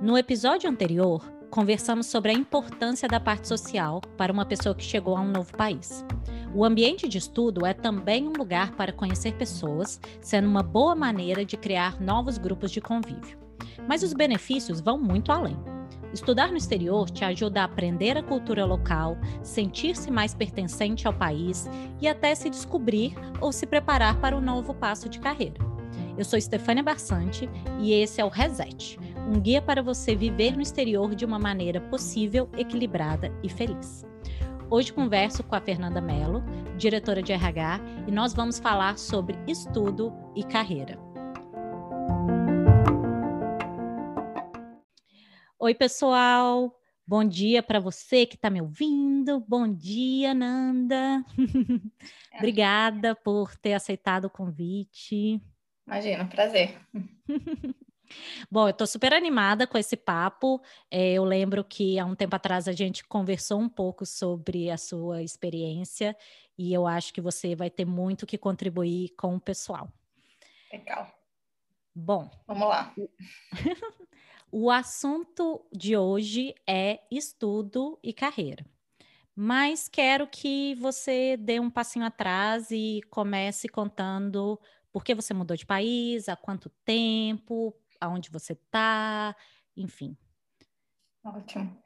No episódio anterior, conversamos sobre a importância da parte social para uma pessoa que chegou a um novo país. O ambiente de estudo é também um lugar para conhecer pessoas, sendo uma boa maneira de criar novos grupos de convívio. Mas os benefícios vão muito além. Estudar no exterior te ajuda a aprender a cultura local, sentir-se mais pertencente ao país e até se descobrir ou se preparar para um novo passo de carreira. Eu sou Stefânia Barsante e esse é o Reset, um guia para você viver no exterior de uma maneira possível, equilibrada e feliz. Hoje converso com a Fernanda Mello, diretora de RH, e nós vamos falar sobre estudo e carreira. Oi, pessoal! Bom dia para você que está me ouvindo. Bom dia, Nanda. Obrigada por ter aceitado o convite. Imagina, prazer. Bom, eu estou super animada com esse papo. É, eu lembro que há um tempo atrás a gente conversou um pouco sobre a sua experiência e eu acho que você vai ter muito que contribuir com o pessoal. Legal. Bom, vamos lá. O assunto de hoje é estudo e carreira. Mas quero que você dê um passinho atrás e comece contando por que você mudou de país, há quanto tempo, aonde você está, enfim. Ótimo.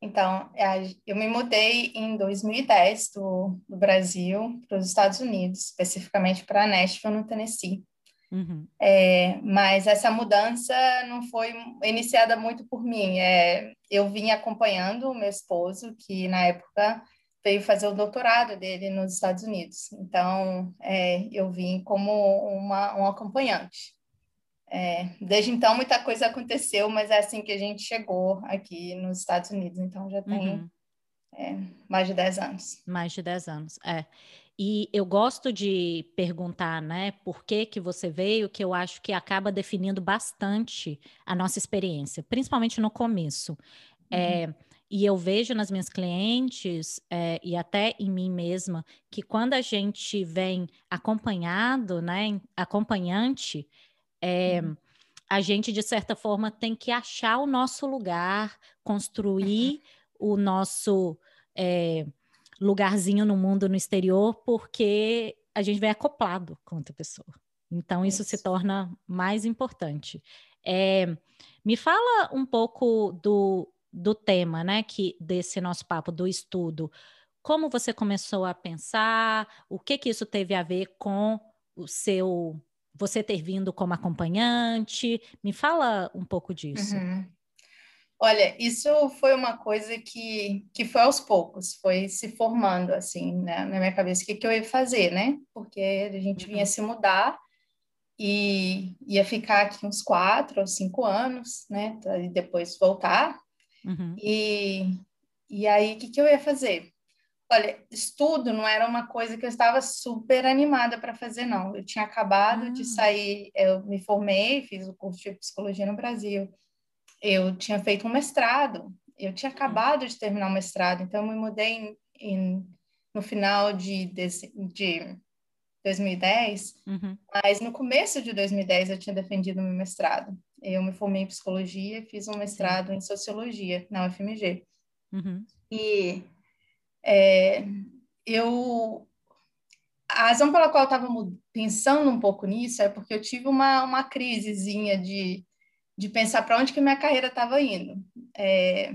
Então, é, eu me mudei em 2010 do, do Brasil para os Estados Unidos, especificamente para Nashville, no Tennessee. Uhum. É, mas essa mudança não foi iniciada muito por mim. É, eu vim acompanhando o meu esposo, que na época veio fazer o doutorado dele nos Estados Unidos. Então, é, eu vim como uma, um acompanhante. É, desde então, muita coisa aconteceu, mas é assim que a gente chegou aqui nos Estados Unidos. Então, já tem uhum. é, mais de 10 anos. Mais de 10 anos, é. E eu gosto de perguntar, né, por que que você veio, que eu acho que acaba definindo bastante a nossa experiência, principalmente no começo. É, uhum. e eu vejo nas minhas clientes é, e até em mim mesma que quando a gente vem acompanhado, né, acompanhante, é, uhum. A gente, de certa forma, tem que achar o nosso lugar, construir uhum. o nosso é, lugarzinho no mundo, no exterior, porque a gente vem acoplado com outra pessoa. Então, isso, isso. se torna mais importante. É, me fala um pouco do, do tema, né, que desse nosso papo do estudo. Como você começou a pensar? O que que isso teve a ver com o seu você ter vindo como acompanhante. Me fala um pouco disso. Uhum. Olha, isso foi uma coisa que, que foi aos poucos, foi se formando assim né, na minha cabeça o que, que eu ia fazer, né? Porque a gente vinha uhum. se mudar e ia ficar aqui uns quatro ou cinco anos, né? E depois voltar. Uhum. E, e aí, o que, que eu ia fazer? Olha, estudo não era uma coisa que eu estava super animada para fazer, não. Eu tinha acabado de ah. sair, eu me formei, fiz o curso de psicologia no Brasil. Eu tinha feito um mestrado, eu tinha acabado de terminar o mestrado, então eu me mudei em, em, no final de, de, de 2010, uhum. mas no começo de 2010 eu tinha defendido meu mestrado. Eu me formei em psicologia e fiz um mestrado em sociologia na UFMG. Uhum. E é, eu a razão pela qual eu estava pensando um pouco nisso é porque eu tive uma, uma crisezinha de, de pensar para onde que minha carreira estava indo. É,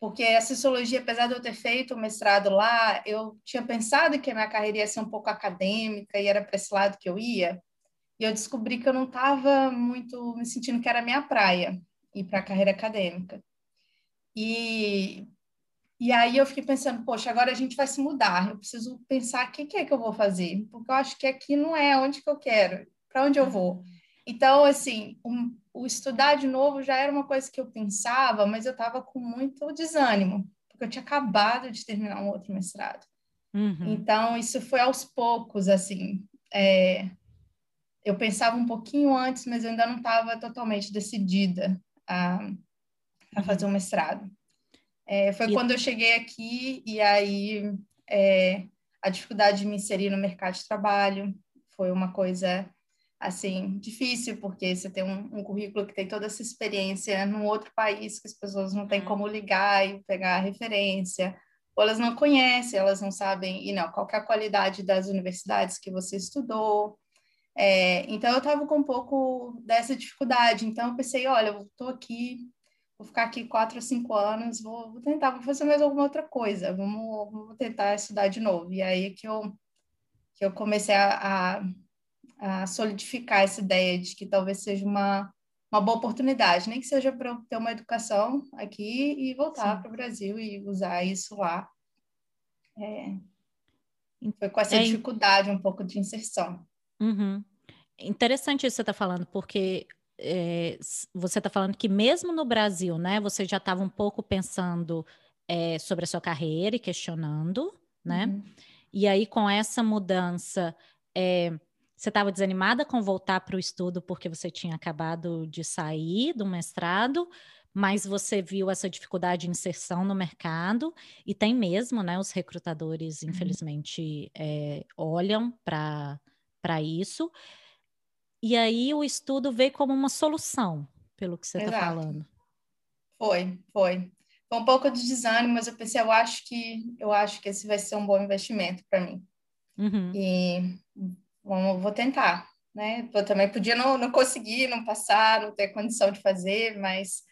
porque a sociologia, apesar de eu ter feito o mestrado lá, eu tinha pensado que a minha carreira ia ser um pouco acadêmica e era para esse lado que eu ia. E eu descobri que eu não estava muito me sentindo que era a minha praia ir para a carreira acadêmica. E e aí eu fiquei pensando, poxa, agora a gente vai se mudar, eu preciso pensar o que, que é que eu vou fazer, porque eu acho que aqui não é onde que eu quero, para onde eu vou. Então, assim, um, o estudar de novo já era uma coisa que eu pensava, mas eu estava com muito desânimo, porque eu tinha acabado de terminar um outro mestrado. Uhum. Então, isso foi aos poucos, assim. É, eu pensava um pouquinho antes, mas eu ainda não estava totalmente decidida a, a fazer o um mestrado. É, foi e... quando eu cheguei aqui e aí é, a dificuldade de me inserir no mercado de trabalho foi uma coisa assim difícil porque você tem um, um currículo que tem toda essa experiência num outro país que as pessoas não têm uhum. como ligar e pegar a referência ou elas não conhecem, elas não sabem e não qual é a qualidade das universidades que você estudou. É, então eu estava com um pouco dessa dificuldade. Então eu pensei, olha, eu estou aqui vou ficar aqui quatro ou cinco anos, vou, vou, tentar, vou fazer mais alguma outra coisa, vamos, vamos tentar estudar de novo. E aí que eu, que eu comecei a, a, a solidificar essa ideia de que talvez seja uma, uma boa oportunidade, nem que seja para eu ter uma educação aqui e voltar para o Brasil e usar isso lá. É, foi com essa é, dificuldade um pouco de inserção. Uhum. Interessante isso que você está falando, porque é, você está falando que mesmo no Brasil, né, você já estava um pouco pensando é, sobre a sua carreira e questionando, né? Uhum. E aí, com essa mudança, é, você estava desanimada com voltar para o estudo porque você tinha acabado de sair do mestrado, mas você viu essa dificuldade de inserção no mercado, e tem mesmo, né? Os recrutadores, uhum. infelizmente, olham para isso. E aí o estudo veio como uma solução, pelo que você está falando. Foi, foi. Foi um pouco de desânimo, mas eu pensei, eu acho que eu acho que esse vai ser um bom investimento para mim. Uhum. E vamos, vou tentar, né? Eu também podia não, não conseguir, não passar, não ter condição de fazer, mas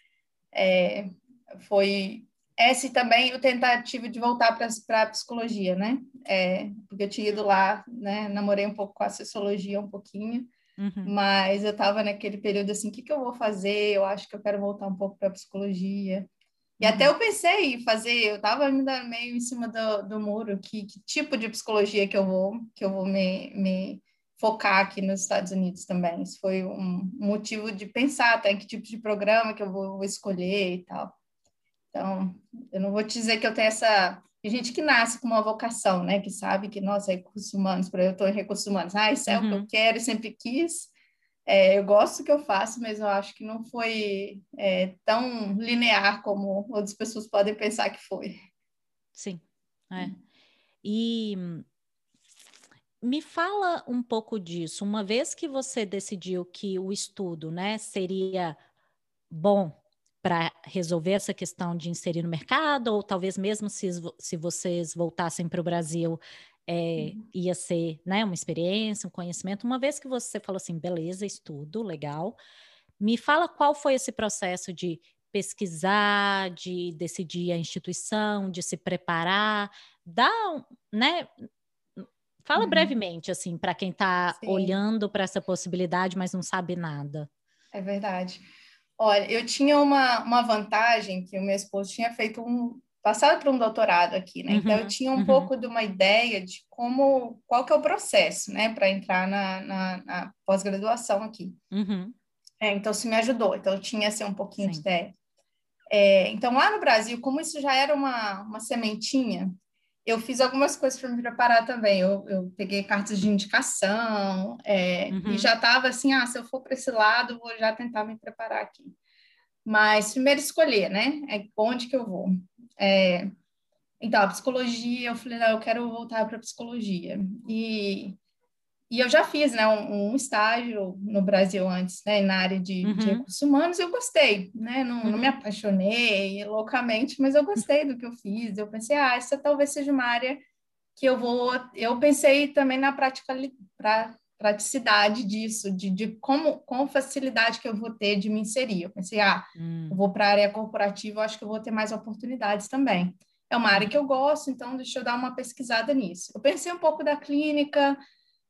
é, foi esse também o tentativa de voltar para a psicologia, né? É, porque eu tinha ido lá, né? Namorei um pouco com a sociologia um pouquinho Uhum. Mas eu estava naquele período assim, o que, que eu vou fazer? Eu acho que eu quero voltar um pouco para a psicologia. E uhum. até eu pensei em fazer, eu estava ainda meio em cima do, do muro, que, que, tipo de psicologia que eu vou, que eu vou me, me focar aqui nos Estados Unidos também. Isso foi um motivo de pensar até que tipo de programa que eu vou, vou escolher e tal. Então, eu não vou te dizer que eu tenho essa tem gente que nasce com uma vocação, né? Que sabe que, nossa, recursos humanos, para eu estou em recursos humanos, ah, isso é uhum. o que eu uhum. quero e sempre quis. É, eu gosto do que eu faço, mas eu acho que não foi é, tão linear como outras pessoas podem pensar que foi. Sim, é. E me fala um pouco disso. Uma vez que você decidiu que o estudo, né, seria bom para resolver essa questão de inserir no mercado, ou talvez mesmo se, se vocês voltassem para o Brasil, é, uhum. ia ser né, uma experiência, um conhecimento. Uma vez que você falou assim, beleza, estudo, legal, me fala qual foi esse processo de pesquisar, de decidir a instituição, de se preparar, dá, né? Fala uhum. brevemente, assim, para quem está olhando para essa possibilidade, mas não sabe nada. É verdade. Olha, eu tinha uma, uma vantagem que o meu esposo tinha feito um passado para um doutorado aqui, né? Uhum, então eu uhum, tinha um uhum. pouco de uma ideia de como qual que é o processo, né, para entrar na, na, na pós-graduação aqui. Uhum. É, então isso me ajudou. Então eu tinha assim um pouquinho Sim. de ideia. É, então lá no Brasil, como isso já era uma, uma sementinha, eu fiz algumas coisas para me preparar também. Eu, eu, peguei cartas de indicação é, uhum. e já estava assim, ah, se eu for para esse lado, vou já tentar me preparar aqui. Mas primeiro escolher, né? É onde que eu vou. É, então, a psicologia, eu falei, não, eu quero voltar para a psicologia. E e eu já fiz né, um, um, estágio no Brasil antes, né, na área de, uhum. de recursos humanos, e eu gostei, né? Não, uhum. não, me uhum. apaixonei loucamente, mas eu gostei do que eu fiz. Eu pensei, ah, essa talvez seja uma área que eu vou. Eu pensei também na prática, pra, praticidade disso, de, de como, com facilidade que eu vou ter de me inserir. Eu pensei, ah, uhum. eu vou para a área corporativa, eu acho que eu vou ter mais oportunidades também. É uma área hum. que eu gosto, então deixa eu dar uma pesquisada nisso. Eu pensei um pouco da clínica,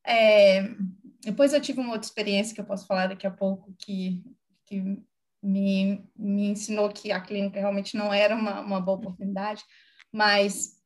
é, depois eu tive uma outra experiência que eu posso falar daqui a pouco, que, que me, me ensinou que a clínica realmente não era uma, uma boa oportunidade, mas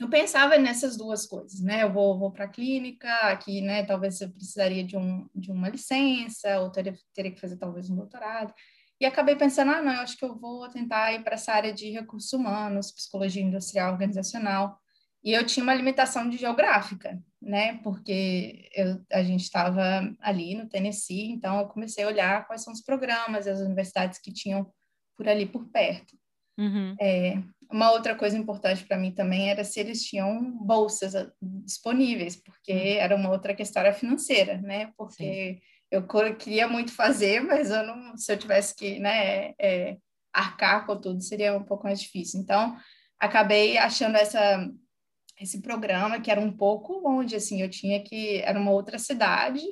eu pensava nessas duas coisas, né? Eu vou, vou para a clínica, aqui, né? Talvez eu precisaria de, um, de uma licença, ou teria, teria que fazer talvez um doutorado. E acabei pensando, ah, não, eu acho que eu vou tentar ir para essa área de recursos humanos, psicologia industrial organizacional, e eu tinha uma limitação de geográfica, né? Porque eu, a gente estava ali no Tennessee, então eu comecei a olhar quais são os programas e as universidades que tinham por ali por perto. Uhum. É, uma outra coisa importante para mim também era se eles tinham bolsas ah, disponíveis, porque uhum. era uma outra questão financeira, né? Porque Sim. eu queria muito fazer, mas eu não, se eu tivesse que né, é, arcar com tudo, seria um pouco mais difícil. Então, acabei achando essa esse programa que era um pouco longe, assim, eu tinha que era uma outra cidade,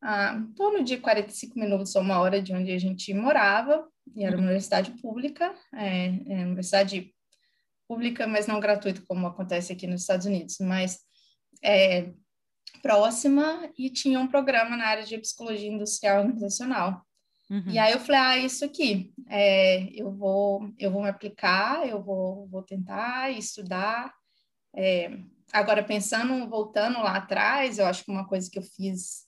a em torno de 45 minutos ou uma hora de onde a gente morava, e era uma uhum. universidade pública, é, é universidade pública, mas não gratuita, como acontece aqui nos Estados Unidos, mas é, próxima, e tinha um programa na área de psicologia industrial organizacional. Uhum. E aí eu falei, ah, isso aqui, é, eu vou eu vou me aplicar, eu vou, vou tentar estudar. É, agora, pensando, voltando lá atrás, eu acho que uma coisa que eu fiz,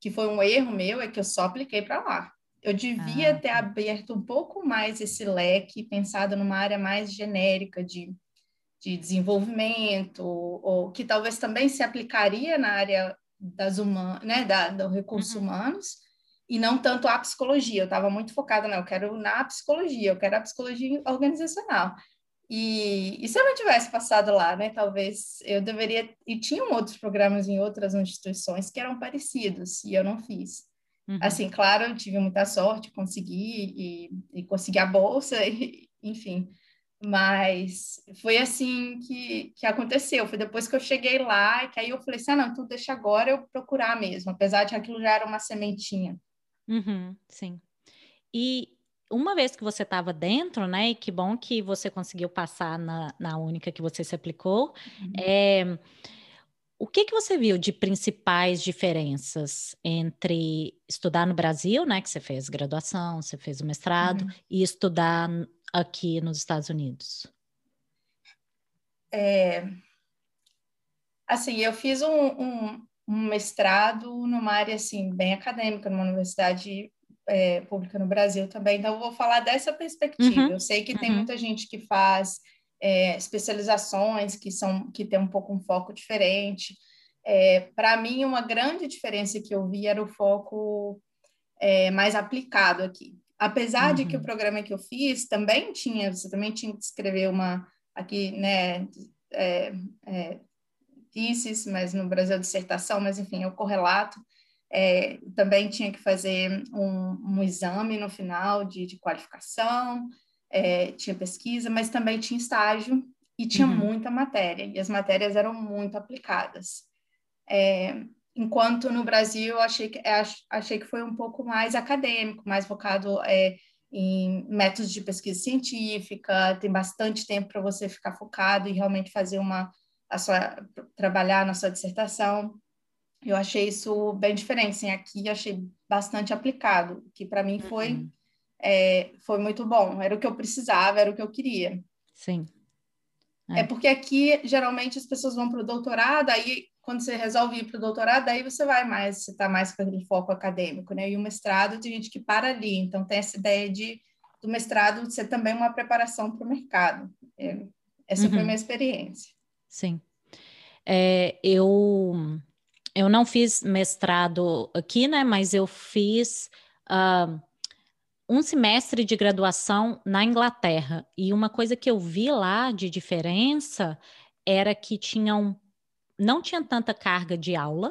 que foi um erro meu, é que eu só apliquei para lá. Eu devia ah, ter tá. aberto um pouco mais esse leque, pensado numa área mais genérica de, de desenvolvimento, ou que talvez também se aplicaria na área das humanas, né, da, do recursos uhum. humanos, e não tanto a psicologia. Eu estava muito focada, não, eu quero na psicologia, eu quero a psicologia organizacional. E, e, se eu não tivesse passado lá, né, talvez eu deveria. E tinham outros programas em outras instituições que eram parecidos, e eu não fiz. Uhum. Assim, claro, eu tive muita sorte, consegui, e, e consegui a bolsa, e, enfim. Mas foi assim que, que aconteceu. Foi depois que eu cheguei lá, que aí eu falei assim: ah, não, tudo deixa agora eu procurar mesmo, apesar de aquilo já era uma sementinha. Uhum, sim. E uma vez que você estava dentro, né? E que bom que você conseguiu passar na, na única que você se aplicou. Uhum. É, o que que você viu de principais diferenças entre estudar no Brasil, né? Que você fez graduação, você fez o mestrado, uhum. e estudar aqui nos Estados Unidos? É, assim, eu fiz um, um, um mestrado numa área assim bem acadêmica, numa universidade é, pública no Brasil também. Então, eu vou falar dessa perspectiva. Uhum. Eu sei que uhum. tem muita gente que faz é, especializações que são que tem um pouco um foco diferente. É, Para mim, uma grande diferença que eu vi era o foco é, mais aplicado aqui. Apesar uhum. de que o uhum. programa que eu fiz também tinha, você também tinha que escrever uma aqui, né, é, é, thesis, mas no Brasil dissertação, mas enfim, é o correlato. É, também tinha que fazer um, um exame no final de, de qualificação, é, tinha pesquisa, mas também tinha estágio e tinha uhum. muita matéria, e as matérias eram muito aplicadas. É, enquanto no Brasil eu achei que, é, achei que foi um pouco mais acadêmico, mais focado é, em métodos de pesquisa científica, tem bastante tempo para você ficar focado e realmente fazer uma a sua trabalhar na sua dissertação. Eu achei isso bem diferente. Assim, aqui achei bastante aplicado, que para mim foi uhum. É, foi muito bom. Era o que eu precisava, era o que eu queria. Sim. É, é porque aqui geralmente as pessoas vão para o doutorado, aí quando você resolve ir para o doutorado, aí você vai mais, você está mais com aquele foco acadêmico, né? E o mestrado tem gente que para ali, então tem essa ideia de do mestrado ser também uma preparação para o mercado. É, essa uhum. foi a minha experiência. Sim. É, eu, eu não fiz mestrado aqui, né? Mas eu fiz uh, um semestre de graduação na Inglaterra. E uma coisa que eu vi lá de diferença era que tinham, não tinha tanta carga de aula,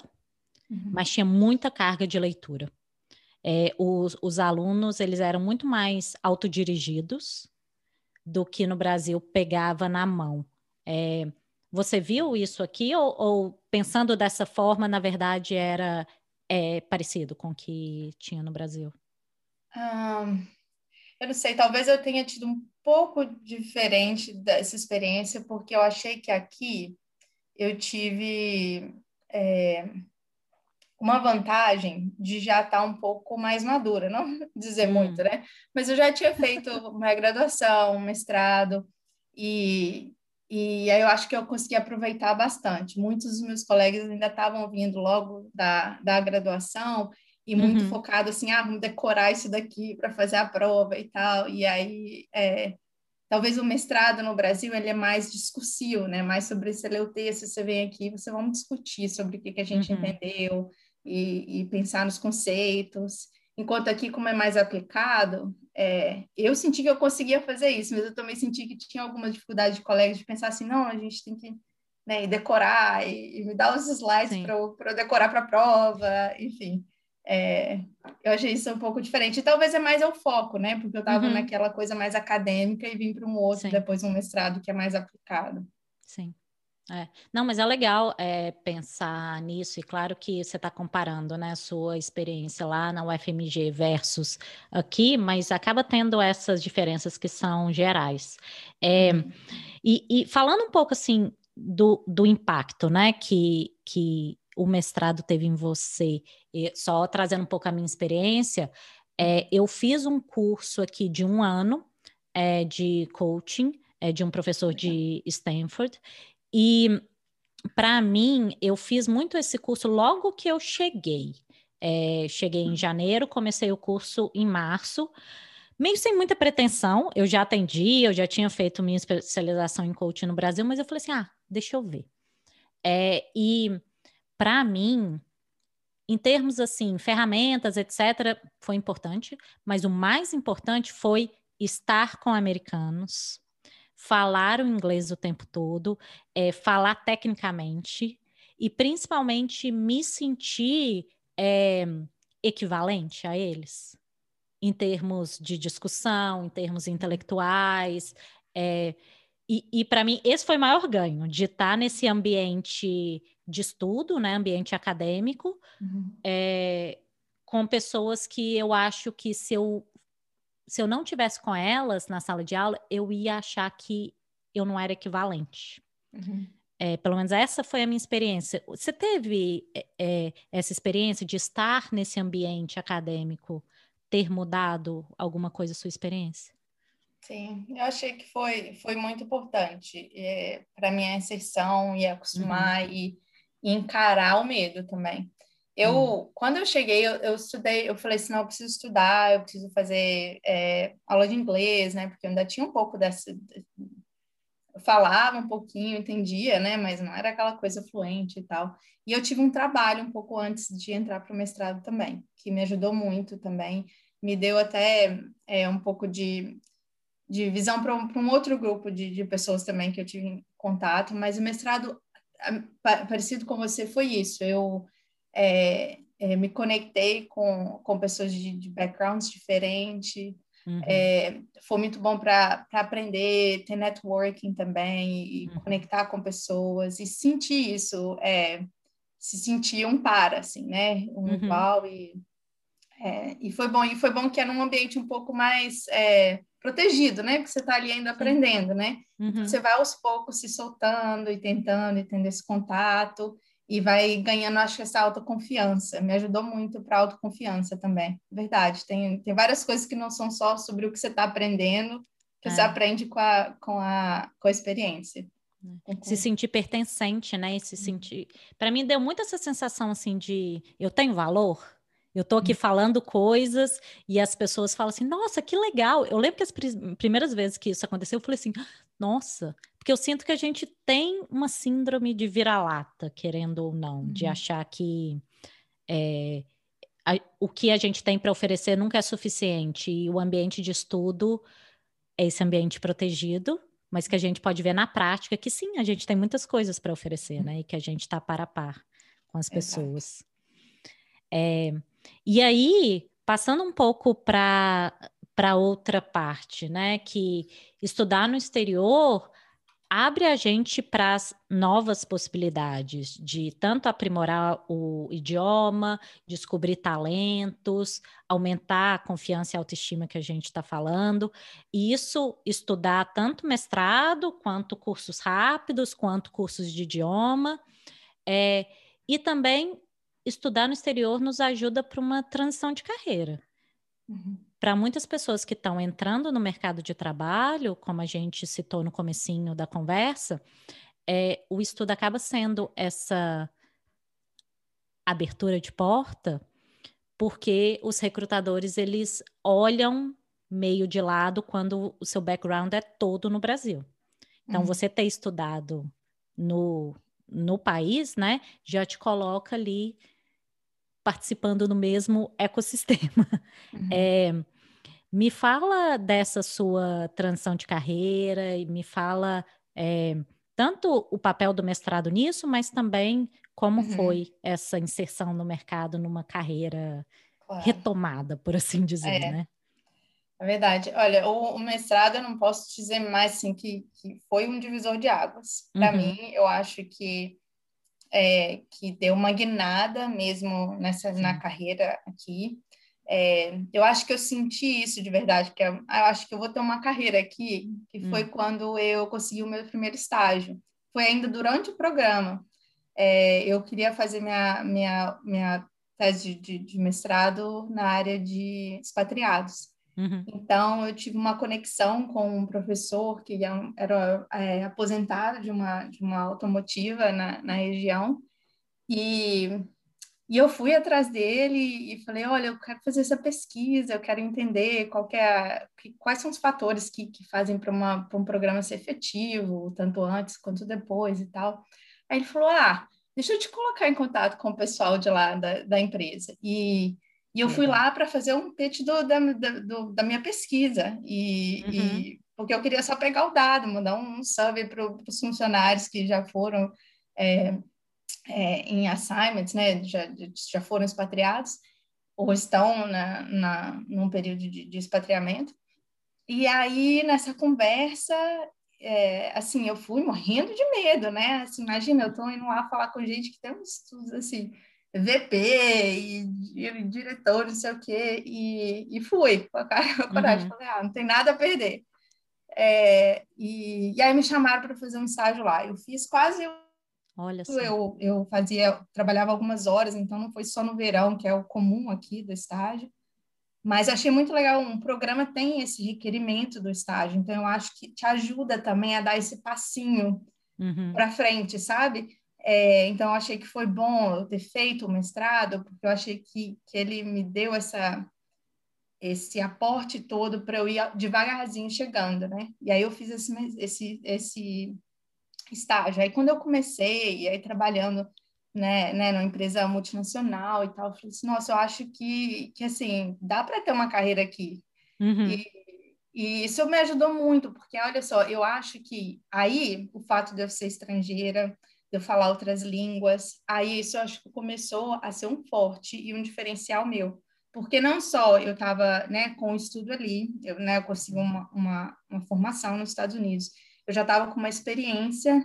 uhum. mas tinha muita carga de leitura. É, os, os alunos eles eram muito mais autodirigidos do que no Brasil pegava na mão. É, você viu isso aqui ou, ou pensando dessa forma, na verdade, era é, parecido com o que tinha no Brasil? Eu não sei, talvez eu tenha tido um pouco diferente dessa experiência, porque eu achei que aqui eu tive é, uma vantagem de já estar um pouco mais madura, não dizer hum. muito, né? Mas eu já tinha feito uma graduação, um mestrado, e, e aí eu acho que eu consegui aproveitar bastante. Muitos dos meus colegas ainda estavam vindo logo da, da graduação e muito uhum. focado assim, ah, vamos decorar isso daqui para fazer a prova e tal. E aí, é, talvez o mestrado no Brasil ele é mais discursivo, né? Mais sobre você ler o texto, você vem aqui, você vamos discutir sobre o que, que a gente uhum. entendeu e, e, pensar nos conceitos. Enquanto aqui, como é mais aplicado, é, eu senti que eu conseguia fazer isso, mas eu também senti que tinha alguma dificuldade de colegas de pensar assim, não, a gente tem que né, decorar e, e, me dar os slides para eu, eu, decorar para a prova, enfim. É, eu achei isso um pouco diferente. E talvez é mais o foco, né? Porque eu estava uhum. naquela coisa mais acadêmica e vim para um outro, Sim. depois um mestrado que é mais aplicado. Sim. É. Não, mas é legal é, pensar nisso, e claro que você está comparando né, a sua experiência lá na UFMG versus aqui, mas acaba tendo essas diferenças que são gerais. É, uhum. e, e, falando um pouco assim do, do impacto né, que, que o mestrado teve em você, só trazendo um pouco a minha experiência, é, eu fiz um curso aqui de um ano é, de coaching. É, de um professor de Stanford, e para mim, eu fiz muito esse curso logo que eu cheguei. É, cheguei em janeiro, comecei o curso em março, meio sem muita pretensão. Eu já atendi, eu já tinha feito minha especialização em coaching no Brasil, mas eu falei assim: ah, deixa eu ver. É, e para mim, em termos assim, ferramentas, etc., foi importante, mas o mais importante foi estar com americanos, falar o inglês o tempo todo, é, falar tecnicamente e principalmente me sentir é, equivalente a eles em termos de discussão, em termos intelectuais. É, e, e para mim, esse foi o maior ganho, de estar nesse ambiente de estudo, né, ambiente acadêmico, uhum. é, com pessoas que eu acho que se eu se eu não tivesse com elas na sala de aula, eu ia achar que eu não era equivalente. Uhum. É, pelo menos essa foi a minha experiência. Você teve é, é, essa experiência de estar nesse ambiente acadêmico, ter mudado alguma coisa a sua experiência? Sim, eu achei que foi, foi muito importante é, para minha inserção e acostumar uhum. e, e encarar o medo também. Eu, hum. quando eu cheguei, eu, eu, estudei, eu falei assim, não, eu preciso estudar, eu preciso fazer é, aula de inglês, né? Porque eu ainda tinha um pouco dessa... Eu falava um pouquinho, entendia, né? Mas não era aquela coisa fluente e tal. E eu tive um trabalho um pouco antes de entrar para o mestrado também, que me ajudou muito também. Me deu até é, um pouco de, de visão para um, um, outro grupo de, de pessoas também que eu tive contato. Mas o mestrado, parecido com você, foi isso. Eu é, é, me conectei com, com pessoas de, de backgrounds diferentes. Uhum. É, foi muito bom para aprender, ter networking também, e uhum. conectar com pessoas e sentir isso, é, se sentir um par, assim, né? Um uhum. igual e, é, e foi bom. E foi bom que era um ambiente um pouco mais é, protegido, né? Porque você está ali ainda aprendendo, né? Uhum. Você vai aos poucos se soltando e tentando e tendo esse contato e vai ganhando, acho que essa autoconfiança. Me ajudou muito para autoconfiança também. Verdade, tem, tem várias coisas que não são só sobre o que você está aprendendo, que é. você aprende com a, com a, com a experiência. É. Se sentir pertencente, né? E se uhum. sentir. Para mim, deu muito essa sensação assim de eu tenho valor. Eu estou aqui uhum. falando coisas e as pessoas falam assim: nossa, que legal. Eu lembro que as primeiras vezes que isso aconteceu, eu falei assim: nossa, porque eu sinto que a gente tem uma síndrome de vira-lata, querendo ou não, uhum. de achar que é, a, o que a gente tem para oferecer nunca é suficiente. E o ambiente de estudo é esse ambiente protegido, mas que a gente pode ver na prática que sim, a gente tem muitas coisas para oferecer, né? E que a gente está par a par com as pessoas. É, e aí, passando um pouco para outra parte, né? Que estudar no exterior abre a gente para as novas possibilidades de tanto aprimorar o idioma, descobrir talentos, aumentar a confiança e autoestima que a gente está falando. E isso estudar tanto mestrado, quanto cursos rápidos, quanto cursos de idioma. É, e também estudar no exterior nos ajuda para uma transição de carreira. Uhum para muitas pessoas que estão entrando no mercado de trabalho, como a gente citou no comecinho da conversa, é, o estudo acaba sendo essa abertura de porta, porque os recrutadores eles olham meio de lado quando o seu background é todo no Brasil. Então, uhum. você ter estudado no, no país, né, já te coloca ali participando do mesmo ecossistema. Uhum. É, Me fala dessa sua transição de carreira e me fala é, tanto o papel do mestrado nisso, mas também como uhum. foi essa inserção no mercado numa carreira claro. retomada, por assim dizer, é. né? É verdade. Olha, o, o, mestrado eu não posso dizer mais assim que, que foi um divisor de águas. Para uhum. mim, eu acho que é, que deu uma guinada mesmo nessa na carreira aqui. É, eu acho que eu senti isso de verdade, porque eu, eu, acho que eu vou ter uma carreira aqui, que foi hum. quando eu consegui o meu primeiro estágio. Foi ainda durante o programa. É, eu queria fazer minha, minha, minha tese de, de mestrado na área de expatriados. Uhum. Então, eu tive uma conexão com um professor que é era é, aposentado de uma, de uma automotiva na, na região, e e eu fui atrás dele e falei, olha, eu quero fazer essa pesquisa, eu quero entender qual que é, quais são os fatores que, que fazem para um programa ser efetivo, tanto antes quanto depois e tal. Aí ele falou, ah, deixa eu te colocar em contato com o pessoal de lá da, da empresa. E, e eu fui lá para fazer um pitch do, da, do, da minha pesquisa, e, uhum. e, porque eu queria só pegar o dado, mandar um survey para os funcionários que já foram... É, é, em assignments, né, já, já foram expatriados ou estão na, na, num período de, de expatriamento. E aí, nessa conversa, é, assim, eu fui morrendo de medo, né? Assim, imagina, eu estou indo lá falar com gente que tem uns estudos, assim, VP e, e diretor, não sei o quê, e, e fui com a cara com a coragem. Uhum. Falei, ah, não tem nada a perder. É, e, e aí me chamaram para fazer um estágio lá. Eu fiz quase Olha só. Eu, eu fazia, trabalhava algumas horas, então não foi só no verão, que é o comum aqui do estágio. Mas achei muito legal, um programa tem esse requerimento do estágio, então eu acho que te ajuda também a dar esse passinho uhum. para frente, sabe? É, então achei que foi bom eu ter feito o mestrado, porque eu achei que, que ele me deu essa esse aporte todo para eu ir devagarzinho chegando, né? E aí eu fiz esse, esse, esse estágio. Aí quando eu comecei, aí trabalhando né, né, numa empresa multinacional e tal, eu falei assim, nossa, eu acho que, que assim, dá para ter uma carreira aqui. Uhum. E, e isso me ajudou muito, porque olha só, eu acho que aí o fato de eu ser estrangeira, eu falar outras línguas, aí isso eu acho que começou a ser um forte e um diferencial meu. Porque não só eu estava né, com o estudo ali, eu, né, eu consegui uma, uma, uma formação nos Estados Unidos, eu já estava com uma experiência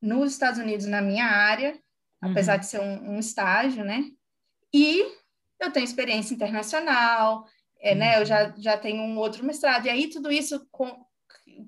nos Estados Unidos na minha área, uhum. apesar de ser um, um, estágio, né? E eu tenho experiência internacional, é, uhum. né? Eu já, uhum. já tenho um outro mestrado. E aí tudo isso com,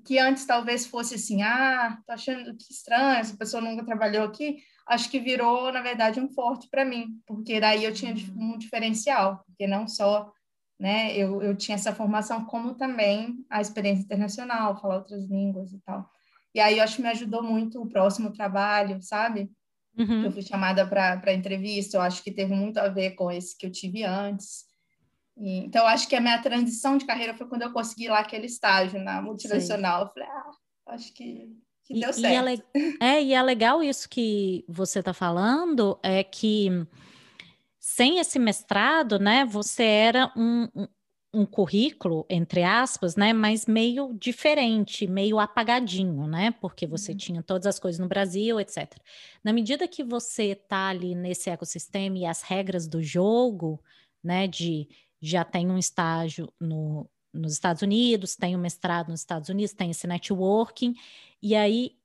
que antes talvez fosse assim, ah, tô achando que estranho, essa pessoa nunca trabalhou aqui, acho que virou, na verdade, um forte para mim, porque daí eu tinha um diferencial, porque não só né? Eu, eu tinha essa formação, como também a experiência internacional, falar outras línguas e tal. E aí eu acho que me ajudou muito o próximo trabalho, sabe? Uhum. Eu fui chamada para entrevista, eu acho que teve muito a ver com esse que eu tive antes. E, então, acho que a minha transição de carreira foi quando eu consegui lá aquele estágio na multinacional. Eu falei, ah, acho que, que e, deu certo. E é, é, e é legal isso que você está falando, é que sem esse mestrado, né, você era um, um, um, currículo, entre aspas, né, mas meio diferente, meio apagadinho, né, porque você uhum. tinha todas as coisas no Brasil, etc. Na medida que você está ali nesse ecossistema e as regras do jogo, né, de já tem um estágio no, nos Estados Unidos, tem um mestrado nos Estados Unidos, tem esse networking, e aí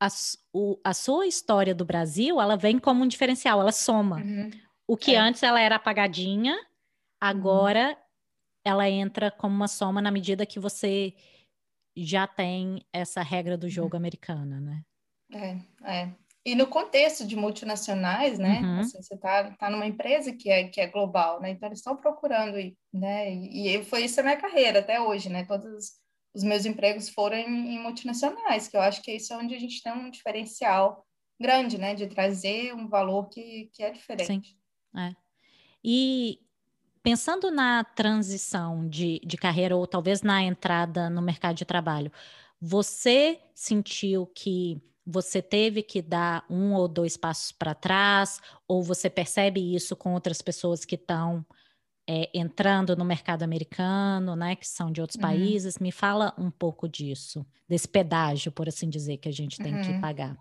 a, o, a sua história do Brasil, ela vem como um diferencial, ela soma. Uhum. O que é. antes ela era apagadinha, uhum. agora uhum. ela entra como uma soma na medida que você já tem essa regra do jogo uhum. americana, né? É, é. E no contexto de multinacionais, né? Uhum. Assim, você está tá numa empresa que é, que é global, né? Então eles estão procurando, né? E, e foi isso a minha carreira até hoje, né? Todos os meus empregos foram em, em multinacionais, que eu acho que é isso onde a gente tem um diferencial grande, né? De trazer um valor que, que é diferente. Sim. É. E pensando na transição de, de carreira, ou talvez na entrada no mercado de trabalho, você sentiu que você teve que dar um ou dois passos para trás, ou você percebe isso com outras pessoas que estão é, entrando no mercado americano, né, que são de outros uhum. países. Me fala um pouco disso, desse pedágio, por assim dizer, que a gente tem uhum. que pagar.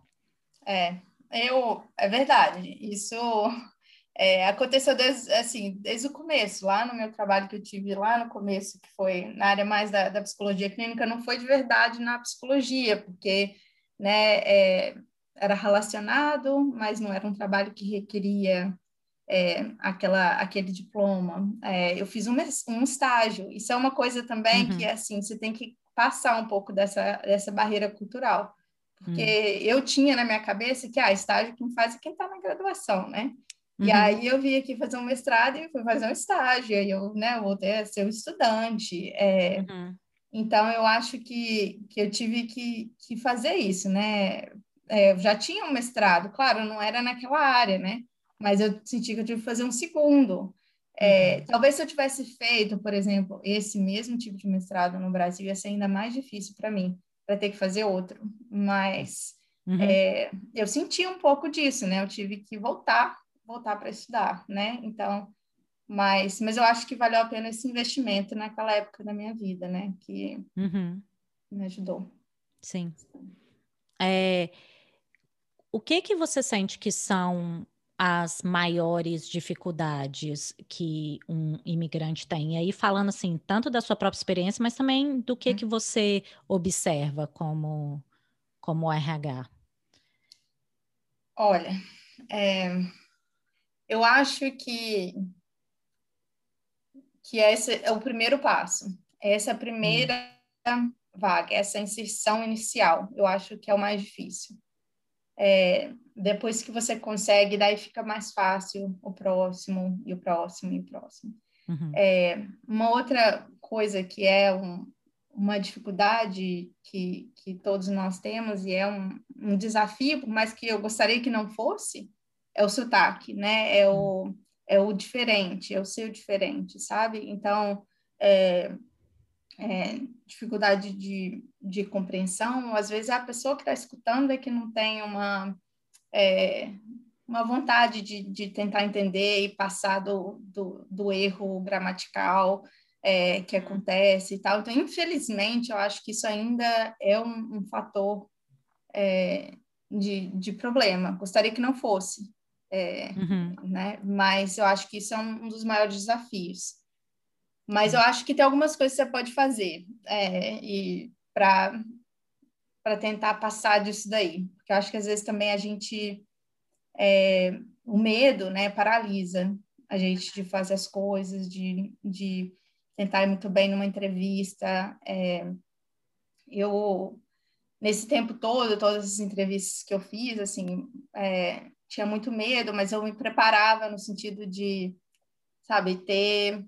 É, eu, é verdade. Isso é, aconteceu desde, assim, desde o começo, lá no meu trabalho que eu tive lá no começo, que foi na área mais da, da psicologia clínica, não foi de verdade na psicologia, porque né, é, era relacionado, mas não era um trabalho que requeria é, aquela, aquele diploma. É, eu fiz um, um estágio, isso é uma coisa também uhum. que, assim, você tem que passar um pouco dessa, dessa barreira cultural, porque uhum. eu tinha na minha cabeça que, ah, estágio quem faz é quem está na graduação, né? E uhum. aí eu vim aqui fazer um mestrado e fui fazer um estágio, e eu, né, voltei a ser um estudante. É, uhum. Então, eu acho que, que eu tive que, que fazer isso, né? É, eu já tinha um mestrado, claro, não era naquela área, né? Mas eu senti que eu tive que fazer um segundo. É, uhum. Talvez se eu tivesse feito, por exemplo, esse mesmo tipo de mestrado no Brasil, ia ser ainda mais difícil para mim, para ter que fazer outro. Mas uhum. é, eu senti um pouco disso, né? Eu tive que voltar voltar para estudar, né? Então, mas, mas eu acho que valeu a pena esse investimento naquela época da minha vida, né? Que uhum. me ajudou. Sim. É, o que que você sente que são as maiores dificuldades que um imigrante tem? E aí falando assim, tanto da sua própria experiência, mas também do que que você observa como como RH. Olha, é, eu acho que que esse é o primeiro passo. Essa é a primeira vaga, essa inserção inicial. Eu acho que é o mais difícil. É, depois que você consegue, daí fica mais fácil o próximo, e o próximo, e o próximo. Uhum. É, uma outra coisa que é um, uma dificuldade que, que todos nós temos, e é um, um desafio, por mais que eu gostaria que não fosse, é o sotaque, né? É o, é o diferente, é o seu diferente, sabe? Então, é, é, dificuldade de, de compreensão, às vezes a pessoa que está escutando é que não tem uma, é, uma vontade de, de tentar entender e passar do, do, do erro gramatical é, que acontece e tal. Então, infelizmente, eu acho que isso ainda é um, um fator é, de, de problema. Gostaria que não fosse, é, uhum. né? Mas eu acho que isso é um, dos maiores desafios. Mas eu acho que tem algumas coisas que você pode fazer é, e para para tentar passar disso daí, porque eu acho que às vezes também a gente é, o medo, né, paralisa a gente de fazer as coisas, de, de tentar ir muito bem numa entrevista. É, eu nesse tempo todo, todas as entrevistas que eu fiz, assim, é, tinha muito medo, mas eu me preparava no sentido de, sabe, ter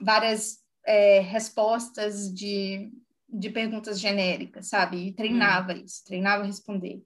várias é, respostas de, de perguntas genéricas, sabe? E treinava hum. isso, treinava responder.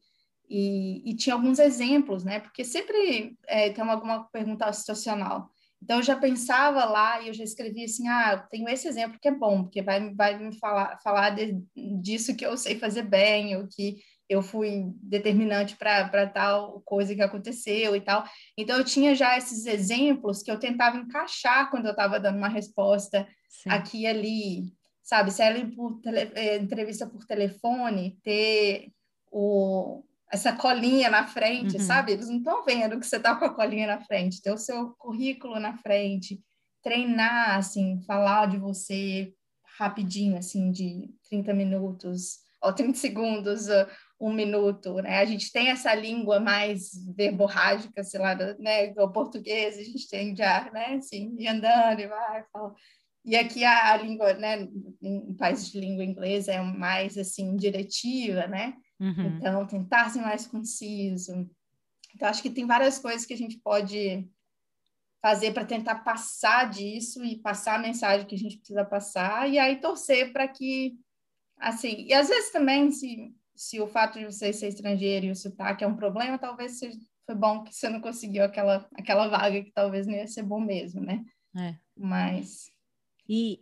E, e, tinha alguns exemplos, né? Porque sempre é, tem alguma pergunta situacional. Então, eu já pensava lá e eu já escrevia assim, ah, eu tenho esse exemplo que é bom, porque vai, vai me falar, falar de, disso que eu sei fazer bem, ou que eu fui determinante para tal coisa que aconteceu e tal. Então, eu tinha já esses exemplos que eu tentava encaixar quando eu estava dando uma resposta Sim. aqui e ali, sabe? Se ela por tele, é, entrevista por telefone, ter o, essa colinha na frente, uhum. sabe? Eles não estão vendo que você está com a colinha na frente, ter o seu currículo na frente, treinar, assim, falar de você rapidinho, assim, de 30 minutos ou 30 segundos, um minuto, né? A gente tem essa língua mais verborrágica, sei lá, né? O português, a gente tem já, né? Assim, andando e vai, fala. E aqui a, a língua, né? Em países de língua inglesa é mais, assim, diretiva, né? Uhum. Então, tentar ser mais conciso. Então, acho que tem várias coisas que a gente pode fazer para tentar passar disso e passar a mensagem que a gente precisa passar, e aí torcer para que, assim, e às vezes também, se se o fato de você ser estrangeiro e o sotaque é um problema, talvez seja, foi bom que você não conseguiu aquela, aquela vaga que talvez não ia ser bom mesmo, né? É. Mas. E,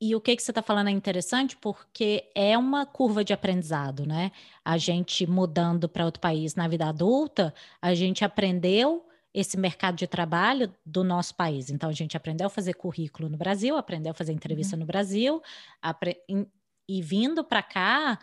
e o que, que você está falando é interessante porque é uma curva de aprendizado, né? A gente mudando para outro país na vida adulta, a gente aprendeu esse mercado de trabalho do nosso país. Então, a gente aprendeu a fazer currículo no Brasil, aprendeu a fazer entrevista uhum. no Brasil, e vindo para cá,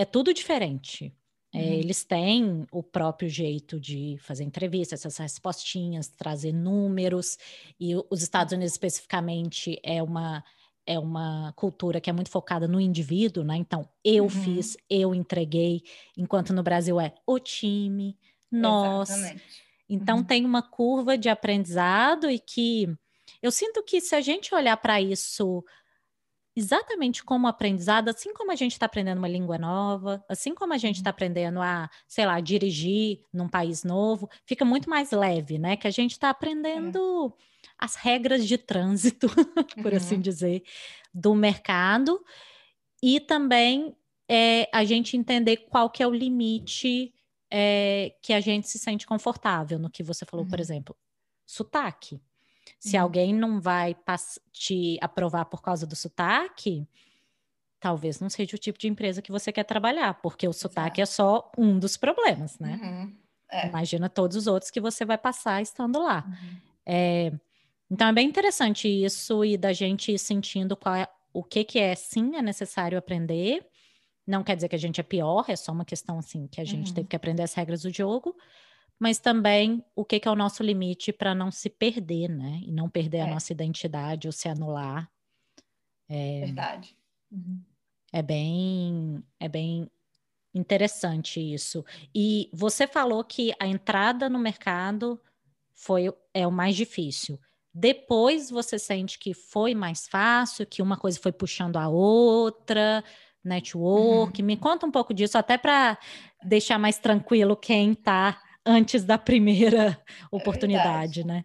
é tudo diferente. É, uhum. eles têm o próprio jeito de fazer entrevistas, essas respostinhas, trazer números, e os Estados Unidos especificamente é uma é uma cultura que é muito focada no indivíduo, né? Então, eu uhum. fiz, eu entreguei, enquanto no Brasil é o time, nós. Exatamente. Então, uhum. tem uma curva de aprendizado e que eu sinto que se a gente olhar para isso exatamente como aprendizado, assim como a gente está aprendendo uma língua nova, assim como a gente está uhum. aprendendo a, sei lá, dirigir num país novo, fica muito mais leve, né? Que a gente está aprendendo é. as regras de trânsito, por assim uhum. assim dizer, do mercado e também é, a gente entender qual que é o limite é, que a gente se sente confortável no que você falou, uhum. por exemplo, sotaque. Se uhum. alguém não vai te aprovar por causa do sotaque, talvez não seja o tipo de empresa que você quer trabalhar, porque o sotaque Exato. é só um dos problemas, né? Uhum. É. Imagina todos os outros que você vai passar estando lá. Uhum. É, então é bem interessante isso e da gente ir sentindo qual é, o que, que é sim é necessário aprender. Não quer dizer que a gente é pior, é só uma questão assim que a gente uhum. teve que aprender as regras do jogo, mas também o que, que é o nosso limite para não se perder, né? E não perder é. a nossa identidade ou se anular. É, Verdade. Uhum. É bem, é bem interessante isso. E você falou que a entrada no mercado foi é o mais difícil. Depois você sente que foi mais fácil, que uma coisa foi puxando a outra, network. Uhum. Me conta um pouco disso, até para deixar mais tranquilo quem está antes da primeira é oportunidade, é né?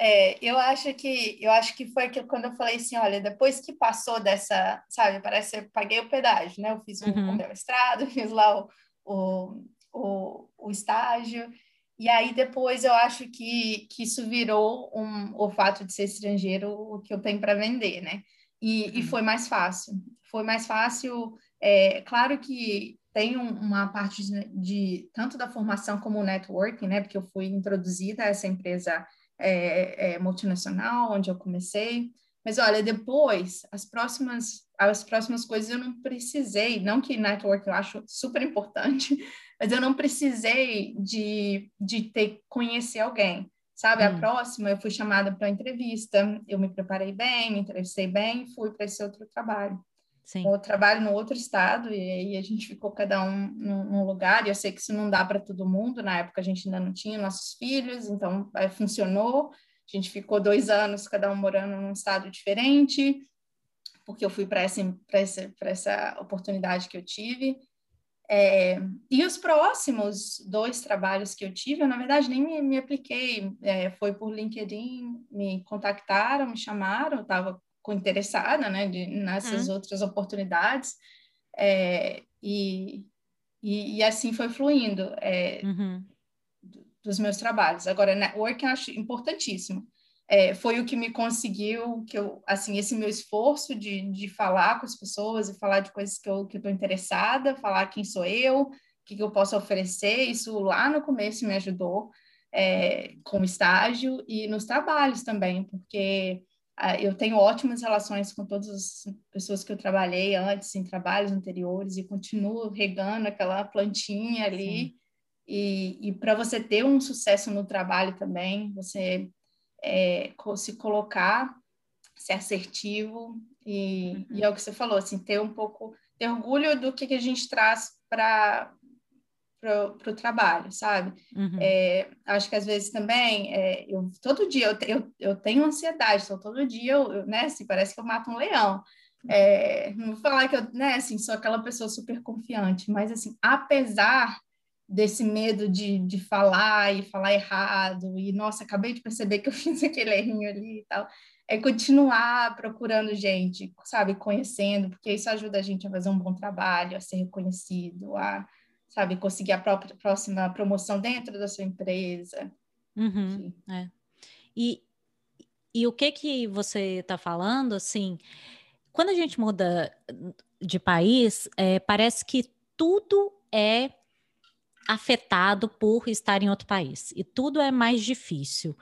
É, eu acho que eu acho que foi aquilo quando eu falei assim, olha, depois que passou dessa, sabe, parece que eu paguei o pedágio, né? Eu fiz o, uhum. o meu mestrado, fiz lá o, o, o, o, estágio, e aí depois eu acho que, que isso virou um, o fato de ser estrangeiro o que eu tenho para vender, né? E, uhum. e foi mais fácil. Foi mais fácil. É, claro que tem uma parte de, de, tanto da formação como o networking, né? Porque eu fui introduzida a essa empresa é, é, multinacional onde eu comecei. Mas olha, depois as próximas as próximas coisas eu não precisei, não que network eu acho super importante, mas eu não precisei de, de ter conhecer alguém. Sabe, hum. a próxima eu fui chamada para entrevista, eu me preparei bem, me entrevistei bem, fui para esse outro trabalho. Sim. Eu trabalho no outro estado e aí a gente ficou cada um num, lugar. E eu sei que isso não dá para todo mundo. Na época a gente ainda não tinha nossos filhos, então aí funcionou. A gente ficou dois anos, cada um morando num estado diferente, porque eu fui para essa, essa, essa oportunidade que eu tive. É, e os próximos dois trabalhos que eu tive, eu, na verdade, nem me, me apliquei. É, foi por LinkedIn, me contactaram, me chamaram, eu interessada né, de, nessas uhum. outras oportunidades. É, e, e, e, assim foi fluindo é, uhum. dos meus trabalhos. Agora, network eu acho importantíssimo. É, foi o que me conseguiu, que eu, assim, esse meu esforço de, de falar com as pessoas e falar de coisas que eu estou que interessada, falar quem sou eu, o que, que eu posso oferecer, isso lá no começo me ajudou é, com o estágio e nos trabalhos também, porque eu tenho ótimas relações com todas as pessoas que eu trabalhei antes, em trabalhos anteriores, e continuo regando aquela plantinha ali. Sim. E, e para você ter um sucesso no trabalho também, você é, se colocar, ser assertivo, e, uhum. e, é o que você falou, assim, ter um pouco, ter orgulho do que, que a gente traz para para o trabalho, sabe? Uhum. É, acho que às vezes também, é, eu, todo dia eu, eu, eu tenho ansiedade, então todo dia eu, eu, né, assim, parece que eu mato um leão. É, não vou falar que eu, né, assim, sou aquela pessoa super confiante, mas assim, apesar desse medo de, de falar e falar errado, e nossa, acabei de perceber que eu fiz aquele errinho ali e tal, é continuar procurando gente, sabe, conhecendo, porque isso ajuda a gente a fazer um bom trabalho, a ser reconhecido, a sabe, conseguir a própria próxima promoção dentro da sua empresa. Uhum, é. E, e o que que você está falando, assim, quando a gente muda de país, é, parece que tudo é afetado por estar em outro país. E tudo é mais difícil.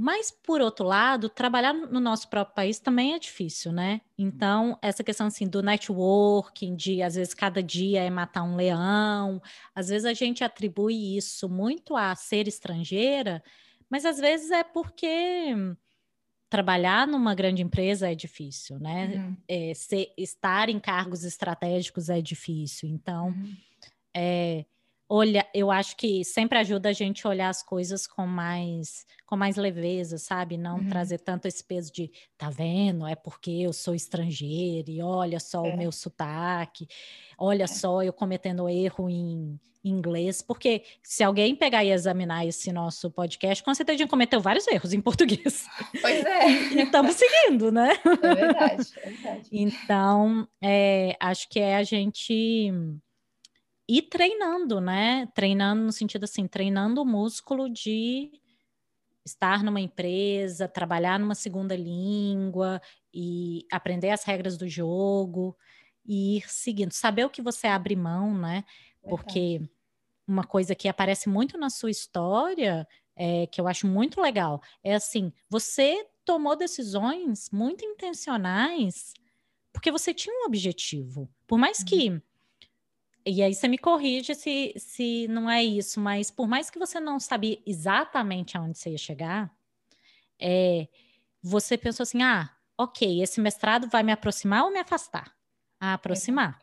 Mas, por outro lado, trabalhar no nosso próprio país também é difícil, né? Então, essa questão assim do networking, de às vezes cada dia é matar um leão, às vezes a gente atribui isso muito a ser estrangeira, mas às vezes é porque trabalhar numa grande empresa é difícil, né? Uhum. É, ser, estar em cargos estratégicos é difícil. Então, uhum. é, olha, eu acho que sempre ajuda a gente a olhar as coisas com mais com mais leveza, sabe? Não uhum. trazer tanto esse peso de tá vendo, é porque eu sou estrangeiro e olha só é. o meu sotaque, olha é. só eu cometendo erro em inglês, porque se alguém pegar e examinar esse nosso podcast, com certeza a gente cometeu vários erros em português. Pois é. e estamos seguindo, né? É verdade, é verdade. Então, é, acho que é a gente ir treinando, né? Treinando no sentido assim, treinando o músculo de estar numa empresa, trabalhar numa segunda língua e aprender as regras do jogo e ir seguindo, saber o que você abre mão, né? Porque uma coisa que aparece muito na sua história, é, que eu acho muito legal, é assim: você tomou decisões muito intencionais porque você tinha um objetivo. Por mais que uhum. E aí você me corrige se, se não é isso, mas por mais que você não sabia exatamente aonde você ia chegar, é, você pensou assim: ah, ok, esse mestrado vai me aproximar ou me afastar? A aproximar.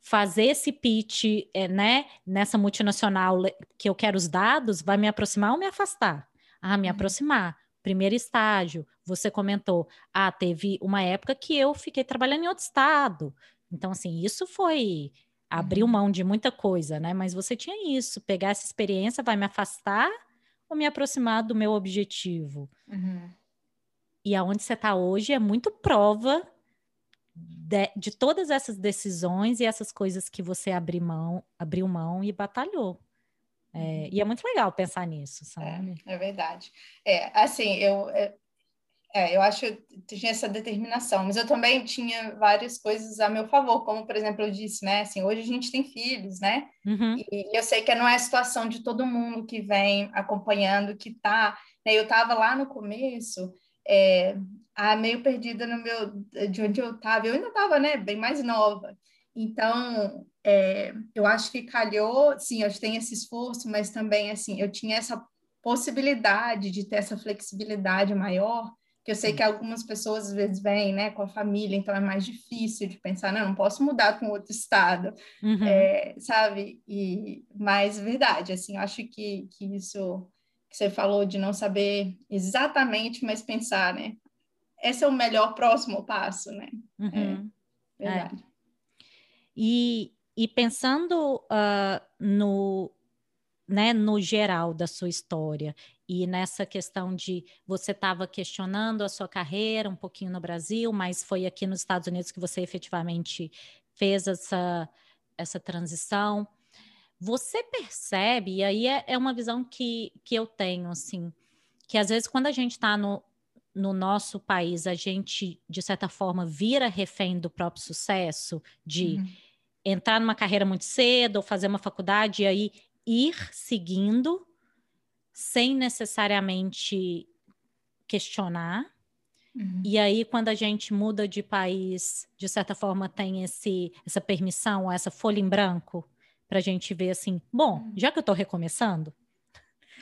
Fazer esse pitch, é, né, nessa multinacional que eu quero os dados, vai me aproximar ou me afastar? Ah, me uhum. aproximar. Primeiro estágio, você comentou, ah, teve uma época que eu fiquei trabalhando em outro estado. Então, assim, isso foi abriu uhum. mão de muita coisa, né? Mas você tinha isso, pegar essa experiência vai me afastar ou me aproximar do meu objetivo? Uhum. E aonde você está hoje é muito prova de, de, todas essas decisões e essas coisas que você abriu mão, abriu mão e batalhou. É, uhum. e é muito legal pensar nisso, sabe? É, é verdade. É, assim, eu, é, eu acho que tinha essa determinação, mas eu também tinha várias coisas a meu favor, como, por exemplo, eu disse, né, assim, hoje a gente tem filhos, né, uhum. e, eu sei que não é a situação de todo mundo que vem acompanhando, que tá, né, eu estava lá no começo, é, meio perdida no meu, de onde eu estava, eu ainda estava, né, bem mais nova, então, é, eu acho que calhou, sim, eu tenho esse esforço, mas também, assim, eu tinha essa possibilidade de ter essa flexibilidade maior, que eu sei que algumas pessoas às vezes vêm, né, com a família, então é mais difícil de pensar, não, não posso mudar com outro estado, uhum. é, sabe? E mas verdade, assim, acho que que isso que você falou de não saber exatamente, mas pensar, né? Esse é o melhor próximo passo, né? Uhum. É, verdade. É. E, e pensando uh, no né, no geral da sua história e nessa questão de você estava questionando a sua carreira um pouquinho no Brasil, mas foi aqui nos Estados Unidos que você efetivamente fez essa, essa transição. Você percebe, e aí é, é uma visão que, que eu tenho, assim, que às vezes quando a gente está no, no nosso país, a gente, de certa forma, vira refém do próprio sucesso, de uhum. entrar numa carreira muito cedo ou fazer uma faculdade e aí ir seguindo sem necessariamente questionar. Uhum. E aí, quando a gente muda de país, de certa forma, tem esse, essa permissão, essa folha em branco, para a gente ver assim: bom, uhum. já que eu estou recomeçando,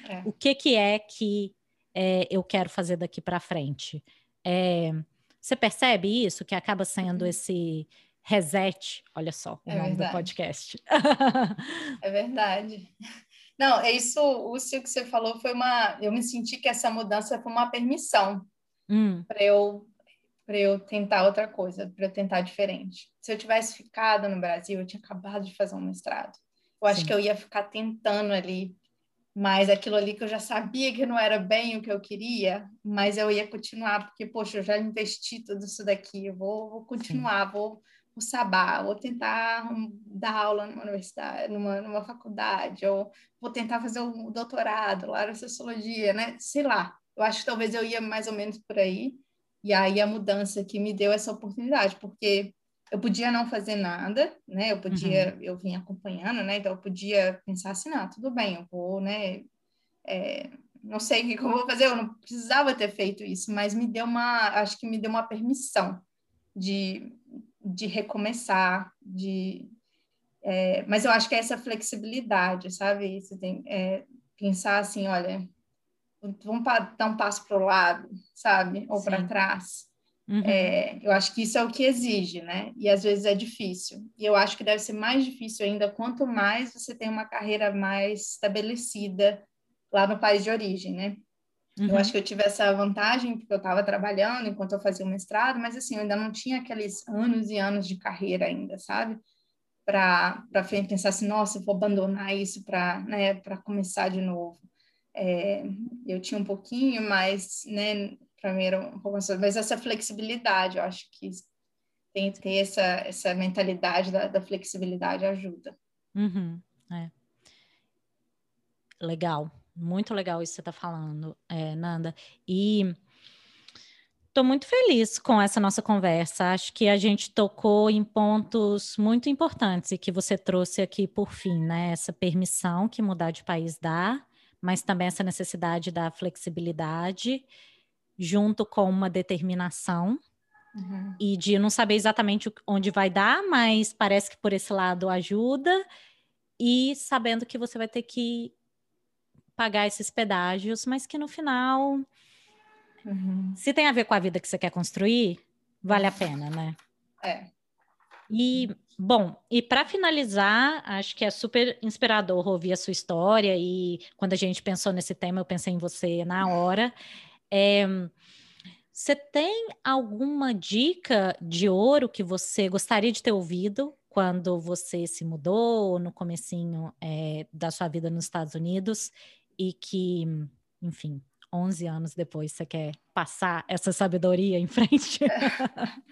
é. o que, que é que é, eu quero fazer daqui para frente? É, você percebe isso, que acaba sendo uhum. esse reset? Olha só o é nome verdade. do podcast. é verdade. Não, é isso, o que você falou foi uma. Eu me senti que essa mudança foi uma permissão hum. para eu para eu tentar outra coisa, para eu tentar diferente. Se eu tivesse ficado no Brasil, eu tinha acabado de fazer um mestrado. Eu acho Sim. que eu ia ficar tentando ali, mas aquilo ali que eu já sabia que não era bem o que eu queria, mas eu ia continuar, porque, poxa, eu já investi tudo isso daqui, eu vou, vou continuar, vou, o sabá, vou tentar dar aula numa universidade, numa, numa faculdade, ou vou tentar fazer um doutorado lá na sociologia, né? Sei lá. Eu acho que talvez eu ia mais ou menos por aí. E aí a mudança que me deu essa oportunidade, porque eu podia não fazer nada, né? Eu podia, uhum. eu vim acompanhando, né? Então eu podia pensar assim, não, tudo bem, eu vou, né? É, não sei o que eu vou fazer, eu não precisava ter feito isso, mas me deu uma, acho que me deu uma permissão de, de recomeçar, de, é, mas eu acho que é essa flexibilidade, sabe? Você tem é, pensar assim, olha, vamos dar um passo para o lado, sabe? Ou para trás. Uhum. É, eu acho que isso é o que exige, né? E às vezes é difícil. E eu acho que deve ser mais difícil ainda quanto mais você tem uma carreira mais estabelecida lá no país de origem, né? Uhum. Eu acho que eu tive essa vantagem porque eu estava trabalhando enquanto eu fazia o mestrado, mas assim, eu ainda não tinha aqueles anos e anos de carreira ainda, sabe? Para pensar assim, nossa, eu vou abandonar isso para né, começar de novo. É, eu tinha um pouquinho, mas né, para mim era um pouco mais, mas essa flexibilidade, eu acho que tem que ter essa, essa mentalidade da, da flexibilidade ajuda. Uhum, é. Legal, muito legal isso que você está falando, é, Nanda. E estou muito feliz com essa nossa conversa. Acho que a gente tocou em pontos muito importantes e que você trouxe aqui por fim, né? Essa permissão que mudar de país dá, mas também essa necessidade da flexibilidade junto com uma determinação uhum. e de não saber exatamente onde vai dar, mas parece que por esse lado ajuda e sabendo que você vai ter que pagar esses pedágios, mas que no final, uhum. se tem a ver com a vida que você quer construir, vale a pena, né? É. E, bom, e para finalizar, acho que é super inspirador ouvir a sua história. E quando a gente pensou nesse tema, eu pensei em você na hora. É, você tem alguma dica de ouro que você gostaria de ter ouvido quando você se mudou no comecinho é, da sua vida nos Estados Unidos e que, enfim, 11 anos depois você quer passar essa sabedoria em frente?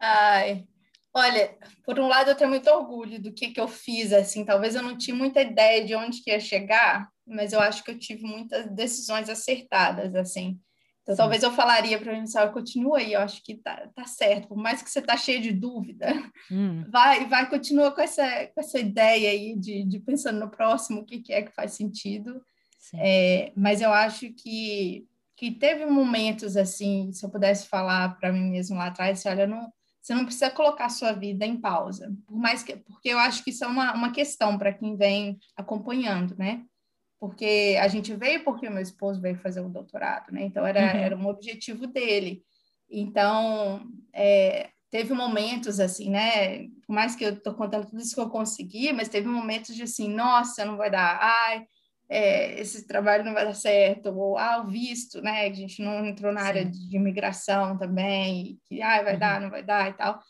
Ai, olha, por um lado eu tenho muito orgulho do que, que eu fiz, assim, talvez eu não tinha muita ideia de onde que ia chegar, mas eu acho que eu tive muitas decisões acertadas, assim. Então, Sim. talvez eu falaria para mim, sabe, continua aí, eu acho que tá, tá certo, por mais que você tá cheio de dúvida, hum. vai, vai, continua com essa, com essa ideia aí de, de pensando no próximo, o que, que é que faz sentido. É, mas eu acho que, que teve momentos assim, se eu pudesse falar para mim mesmo lá atrás, olha, não, você não precisa colocar a sua vida em pausa, por mais que, porque eu acho que isso é uma, uma questão para quem vem acompanhando, né? porque a gente veio porque o meu esposo veio fazer o doutorado, né? Então era, uhum. era um objetivo dele. Então é, teve momentos assim, né? Por mais que eu estou contando tudo isso que eu consegui, mas teve momentos de assim, nossa, não vai dar, ai, é, esse trabalho não vai dar certo, ou ah, o visto, né? A gente não entrou na Sim. área de imigração também, que ai, vai uhum. dar, não vai dar e tal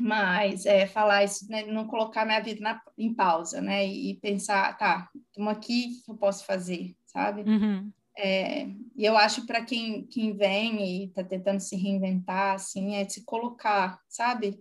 mas é, falar isso, né, não colocar minha vida na, em pausa, né, e, pensar, tá, estamos aqui, o que eu posso fazer, sabe? Uhum. É, e eu acho para quem, quem vem e está tentando se reinventar, assim, é se colocar, sabe?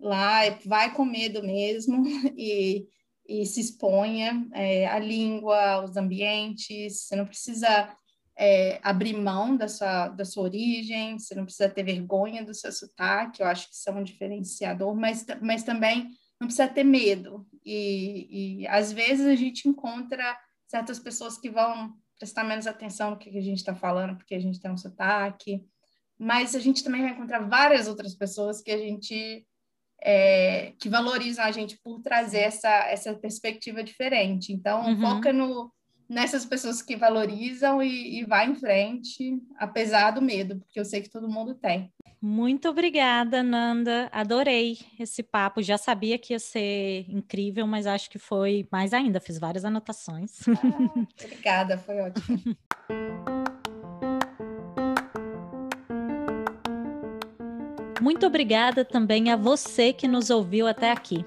Lá, vai com medo mesmo e, e se exponha é, a língua, os ambientes, você não precisa é, abrir mão da sua, da sua origem, você não precisa ter vergonha do seu sotaque, eu acho que isso é um diferenciador, mas, mas também não precisa ter medo. E, e às vezes a gente encontra certas pessoas que vão prestar menos atenção no que a gente está falando, porque a gente tem um sotaque, mas a gente também vai encontrar várias outras pessoas que a gente é, que valorizam a gente por trazer essa, essa perspectiva diferente. Então, uhum. foca no, nessas pessoas que valorizam e, e vai em frente, apesar do medo, porque eu sei que todo mundo tem. Muito obrigada, Nanda. Adorei esse papo. Já sabia que ia ser incrível, mas acho que foi mais ainda. Fiz várias anotações. Ah, obrigada, foi ótimo. Muito obrigada também a você que nos ouviu até aqui.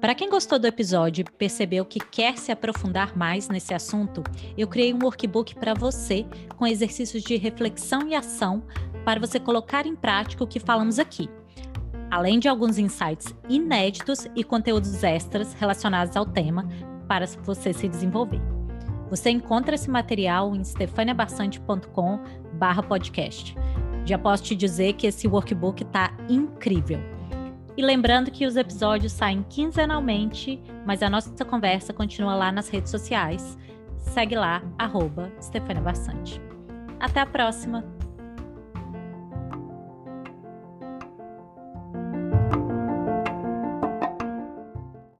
Para quem gostou do episódio e percebeu que quer se aprofundar mais nesse assunto, eu criei um workbook para você com exercícios de reflexão e ação para você colocar em prática o que falamos aqui, além de alguns insights inéditos e conteúdos extras relacionados ao tema para você se desenvolver. Você encontra esse material em stefaniabassante.com/podcast. Já posso te dizer que esse workbook está incrível. E lembrando que os episódios saem quinzenalmente, mas a nossa conversa continua lá nas redes sociais. Segue lá, arroba Stefania Bastante. Até a próxima!